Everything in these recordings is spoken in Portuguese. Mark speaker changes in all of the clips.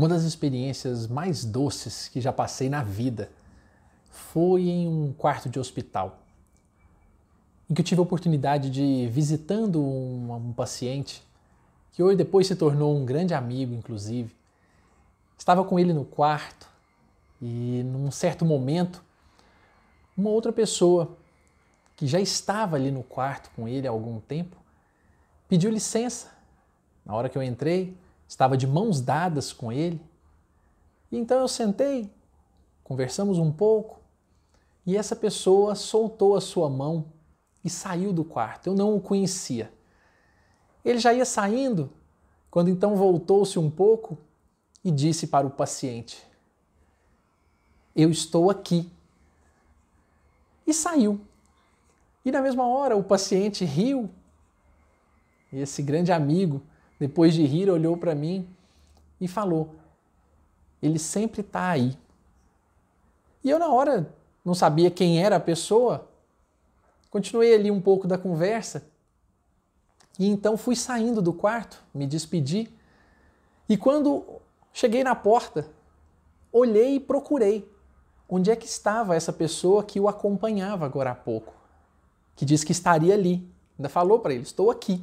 Speaker 1: Uma das experiências mais doces que já passei na vida foi em um quarto de hospital, em que eu tive a oportunidade de visitando um, um paciente que hoje depois se tornou um grande amigo, inclusive. Estava com ele no quarto e num certo momento uma outra pessoa que já estava ali no quarto com ele há algum tempo pediu licença. Na hora que eu entrei, estava de mãos dadas com ele. E então eu sentei, conversamos um pouco, e essa pessoa soltou a sua mão e saiu do quarto. Eu não o conhecia. Ele já ia saindo, quando então voltou-se um pouco e disse para o paciente: Eu estou aqui. E saiu. E na mesma hora o paciente riu. E esse grande amigo, depois de rir, olhou para mim e falou: Ele sempre está aí. E eu, na hora, não sabia quem era a pessoa, continuei ali um pouco da conversa e então fui saindo do quarto, me despedi. E quando cheguei na porta, olhei e procurei onde é que estava essa pessoa que o acompanhava agora há pouco, que disse que estaria ali. Ainda falou para ele: Estou aqui.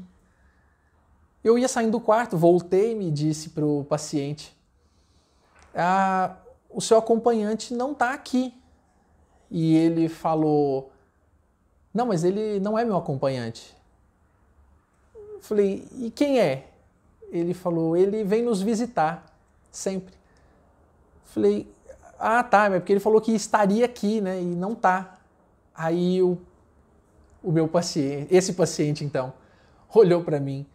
Speaker 1: Eu ia saindo do quarto, voltei e me disse para o paciente: ah, O seu acompanhante não está aqui. E ele falou: Não, mas ele não é meu acompanhante. Falei, e quem é? Ele falou, ele vem nos visitar, sempre. Falei, ah tá, é porque ele falou que estaria aqui, né? E não tá. Aí o, o meu paciente, esse paciente então, olhou para mim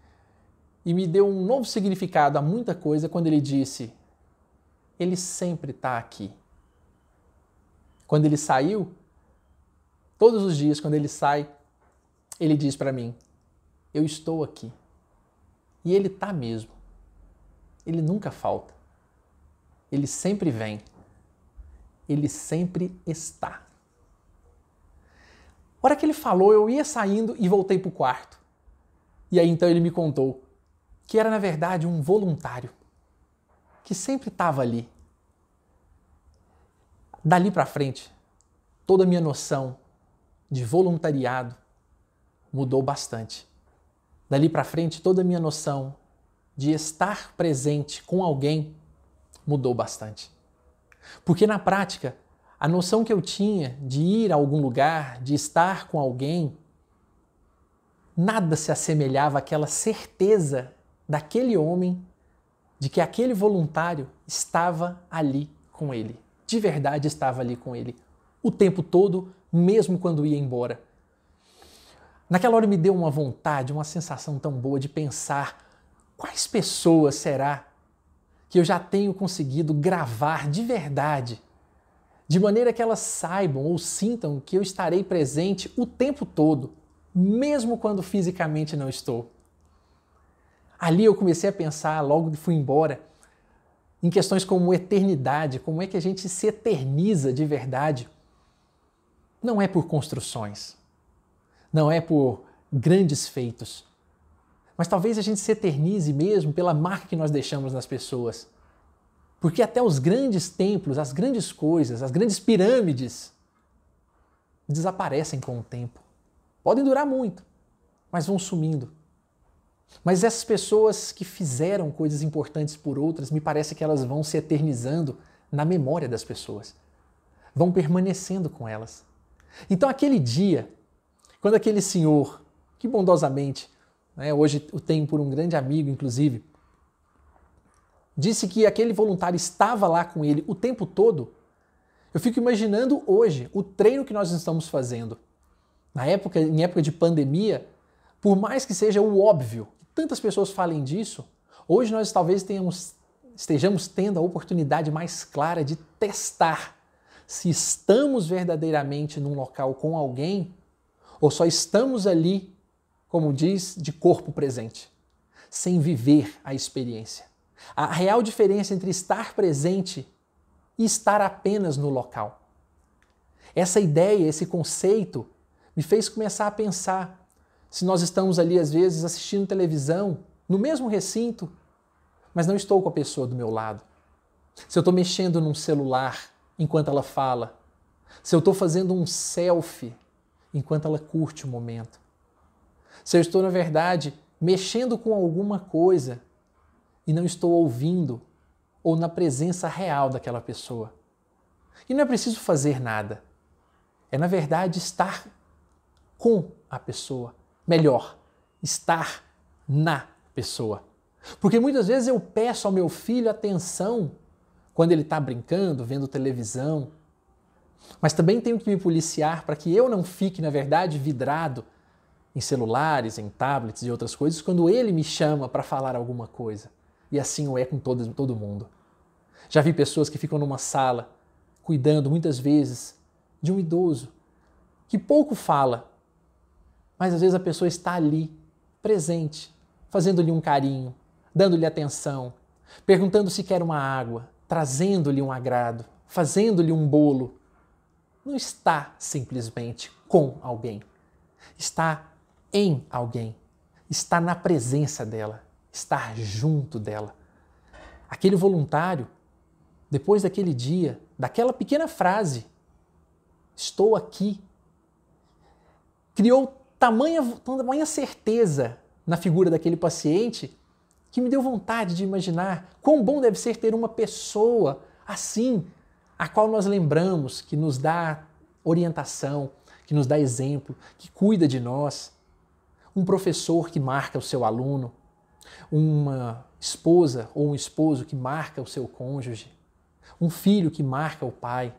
Speaker 1: e me deu um novo significado a muita coisa quando ele disse: Ele sempre está aqui. Quando ele saiu, todos os dias, quando ele sai, ele diz para mim: eu estou aqui. E Ele está mesmo. Ele nunca falta. Ele sempre vem. Ele sempre está. A hora que ele falou, eu ia saindo e voltei para o quarto. E aí então ele me contou que era, na verdade, um voluntário que sempre estava ali. Dali para frente, toda a minha noção de voluntariado mudou bastante. Dali para frente, toda a minha noção de estar presente com alguém mudou bastante. Porque na prática, a noção que eu tinha de ir a algum lugar, de estar com alguém, nada se assemelhava àquela certeza daquele homem de que aquele voluntário estava ali com ele. De verdade estava ali com ele. O tempo todo, mesmo quando ia embora. Naquela hora me deu uma vontade, uma sensação tão boa de pensar quais pessoas será que eu já tenho conseguido gravar de verdade, de maneira que elas saibam ou sintam que eu estarei presente o tempo todo, mesmo quando fisicamente não estou. Ali eu comecei a pensar, logo que fui embora, em questões como eternidade, como é que a gente se eterniza de verdade. Não é por construções não é por grandes feitos. Mas talvez a gente se eternize mesmo pela marca que nós deixamos nas pessoas. Porque até os grandes templos, as grandes coisas, as grandes pirâmides desaparecem com o tempo. Podem durar muito, mas vão sumindo. Mas essas pessoas que fizeram coisas importantes por outras, me parece que elas vão se eternizando na memória das pessoas. Vão permanecendo com elas. Então aquele dia quando aquele senhor, que bondosamente, né, hoje o tenho por um grande amigo, inclusive, disse que aquele voluntário estava lá com ele o tempo todo, eu fico imaginando hoje o treino que nós estamos fazendo. Na época, em época de pandemia, por mais que seja o óbvio, tantas pessoas falem disso, hoje nós talvez tenhamos, estejamos tendo a oportunidade mais clara de testar se estamos verdadeiramente num local com alguém ou só estamos ali, como diz, de corpo presente, sem viver a experiência. A real diferença entre estar presente e estar apenas no local. Essa ideia, esse conceito, me fez começar a pensar se nós estamos ali, às vezes, assistindo televisão, no mesmo recinto, mas não estou com a pessoa do meu lado. Se eu estou mexendo num celular enquanto ela fala, se eu estou fazendo um selfie enquanto ela curte o momento, se eu estou, na verdade, mexendo com alguma coisa e não estou ouvindo ou na presença real daquela pessoa. E não é preciso fazer nada. É, na verdade, estar com a pessoa. Melhor, estar na pessoa. Porque muitas vezes eu peço ao meu filho atenção quando ele está brincando, vendo televisão. Mas também tenho que me policiar para que eu não fique, na verdade, vidrado em celulares, em tablets e outras coisas quando ele me chama para falar alguma coisa. E assim o é com todo, todo mundo. Já vi pessoas que ficam numa sala cuidando muitas vezes de um idoso que pouco fala, mas às vezes a pessoa está ali, presente, fazendo-lhe um carinho, dando-lhe atenção, perguntando se quer uma água, trazendo-lhe um agrado, fazendo-lhe um bolo. Não está simplesmente com alguém, está em alguém, está na presença dela, estar junto dela. Aquele voluntário, depois daquele dia, daquela pequena frase, estou aqui, criou tamanha, tamanha certeza na figura daquele paciente que me deu vontade de imaginar quão bom deve ser ter uma pessoa assim, a qual nós lembramos, que nos dá orientação, que nos dá exemplo, que cuida de nós. Um professor que marca o seu aluno, uma esposa ou um esposo que marca o seu cônjuge, um filho que marca o pai,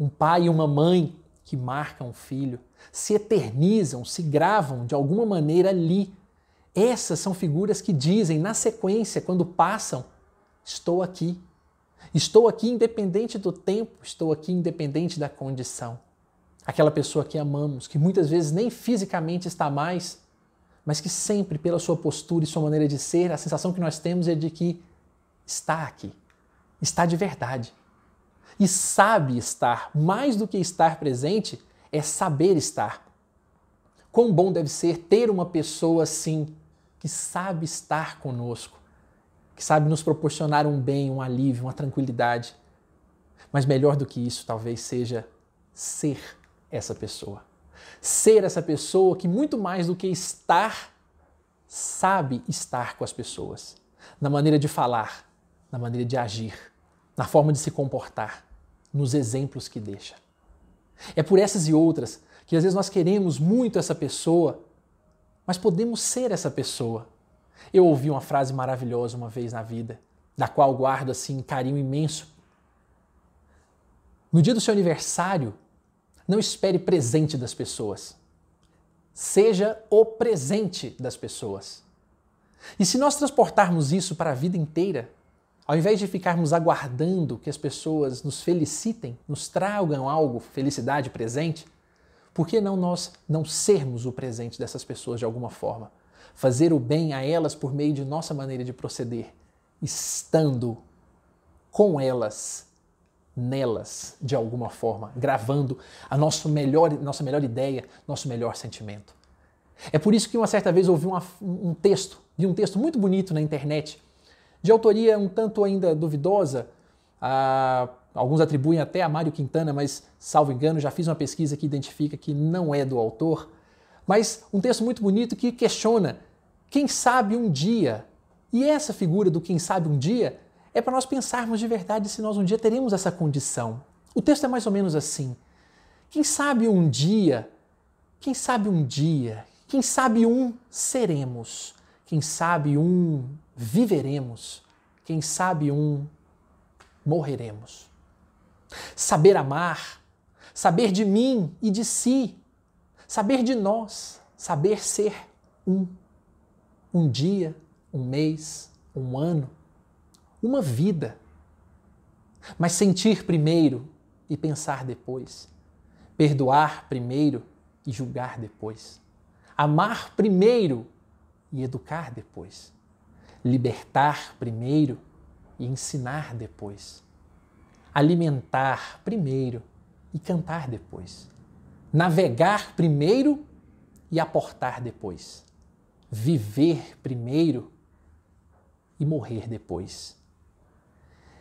Speaker 1: um pai e uma mãe que marcam o filho, se eternizam, se gravam de alguma maneira ali. Essas são figuras que dizem, na sequência, quando passam, estou aqui. Estou aqui independente do tempo, estou aqui independente da condição. Aquela pessoa que amamos, que muitas vezes nem fisicamente está mais, mas que sempre, pela sua postura e sua maneira de ser, a sensação que nós temos é de que está aqui, está de verdade. E sabe estar, mais do que estar presente, é saber estar. Quão bom deve ser ter uma pessoa assim, que sabe estar conosco, que sabe nos proporcionar um bem, um alívio, uma tranquilidade. Mas melhor do que isso, talvez seja ser essa pessoa ser essa pessoa que, muito mais do que estar, sabe estar com as pessoas. Na maneira de falar, na maneira de agir, na forma de se comportar, nos exemplos que deixa. É por essas e outras que às vezes nós queremos muito essa pessoa, mas podemos ser essa pessoa. Eu ouvi uma frase maravilhosa uma vez na vida, da qual guardo assim carinho imenso. No dia do seu aniversário, não espere presente das pessoas. Seja o presente das pessoas. E se nós transportarmos isso para a vida inteira, ao invés de ficarmos aguardando que as pessoas nos felicitem, nos tragam algo, felicidade presente, por que não nós não sermos o presente dessas pessoas de alguma forma? Fazer o bem a elas por meio de nossa maneira de proceder, estando com elas nelas de alguma forma, gravando a nosso melhor, nossa melhor ideia, nosso melhor sentimento. É por isso que uma certa vez ouvi uma, um texto, de um texto muito bonito na internet, de autoria um tanto ainda duvidosa, ah, alguns atribuem até a Mário Quintana, mas salvo engano, já fiz uma pesquisa que identifica que não é do autor, mas um texto muito bonito que questiona quem sabe um dia, e essa figura do quem sabe um dia é para nós pensarmos de verdade se nós um dia teremos essa condição. O texto é mais ou menos assim. Quem sabe um dia, quem sabe um dia, quem sabe um seremos, quem sabe um viveremos, quem sabe um morreremos. Saber amar, saber de mim e de si, saber de nós, saber ser um. Um dia, um mês, um ano, uma vida. Mas sentir primeiro e pensar depois. Perdoar primeiro e julgar depois. Amar primeiro e educar depois. Libertar primeiro e ensinar depois. Alimentar primeiro e cantar depois. Navegar primeiro e aportar depois. Viver primeiro e morrer depois.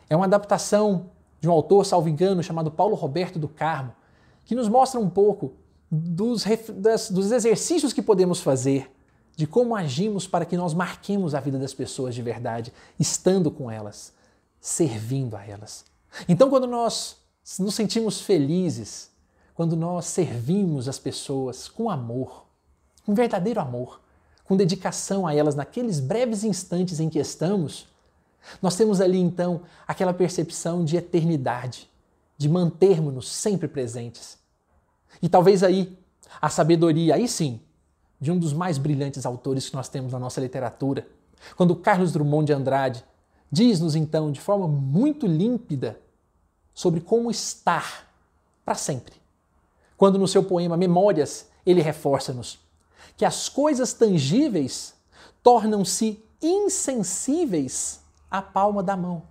Speaker 1: É uma adaptação de um autor, salvo engano, chamado Paulo Roberto do Carmo, que nos mostra um pouco dos, das, dos exercícios que podemos fazer, de como agimos para que nós marquemos a vida das pessoas de verdade, estando com elas, servindo a elas. Então, quando nós nos sentimos felizes, quando nós servimos as pessoas com amor, com verdadeiro amor, com dedicação a elas naqueles breves instantes em que estamos, nós temos ali então aquela percepção de eternidade, de mantermos-nos sempre presentes. E talvez aí a sabedoria, aí sim, de um dos mais brilhantes autores que nós temos na nossa literatura, quando Carlos Drummond de Andrade diz-nos então de forma muito límpida sobre como estar para sempre. Quando no seu poema Memórias ele reforça-nos que as coisas tangíveis tornam-se insensíveis à palma da mão.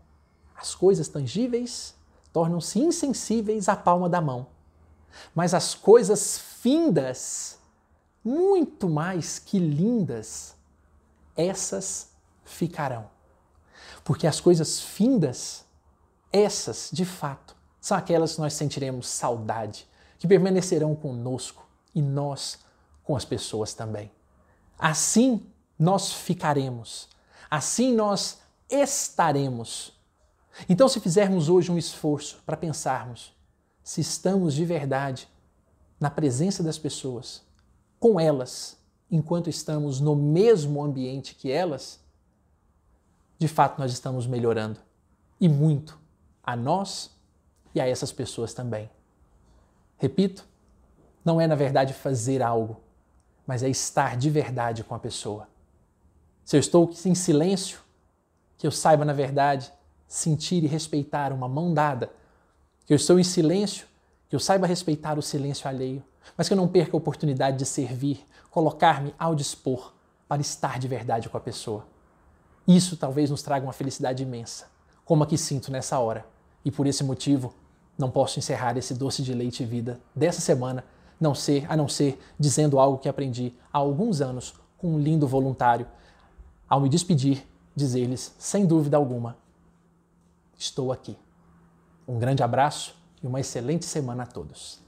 Speaker 1: As coisas tangíveis tornam-se insensíveis à palma da mão. Mas as coisas findas, muito mais que lindas, essas ficarão. Porque as coisas findas, essas, de fato, são aquelas que nós sentiremos saudade, que permanecerão conosco e nós com as pessoas também. Assim nós ficaremos, assim nós estaremos. Então, se fizermos hoje um esforço para pensarmos se estamos de verdade na presença das pessoas, com elas, enquanto estamos no mesmo ambiente que elas, de fato nós estamos melhorando. E muito a nós e a essas pessoas também. Repito, não é na verdade fazer algo, mas é estar de verdade com a pessoa. Se eu estou em silêncio, que eu saiba, na verdade, sentir e respeitar uma mão dada, que eu estou em silêncio, que eu saiba respeitar o silêncio alheio, mas que eu não perca a oportunidade de servir, colocar-me ao dispor para estar de verdade com a pessoa. Isso talvez nos traga uma felicidade imensa, como a que sinto nessa hora. E por esse motivo, não posso encerrar esse doce de leite e vida dessa semana não ser, a não ser dizendo algo que aprendi há alguns anos com um lindo voluntário. Ao me despedir, dizer-lhes, sem dúvida alguma, estou aqui. Um grande abraço uma excelente semana a todos.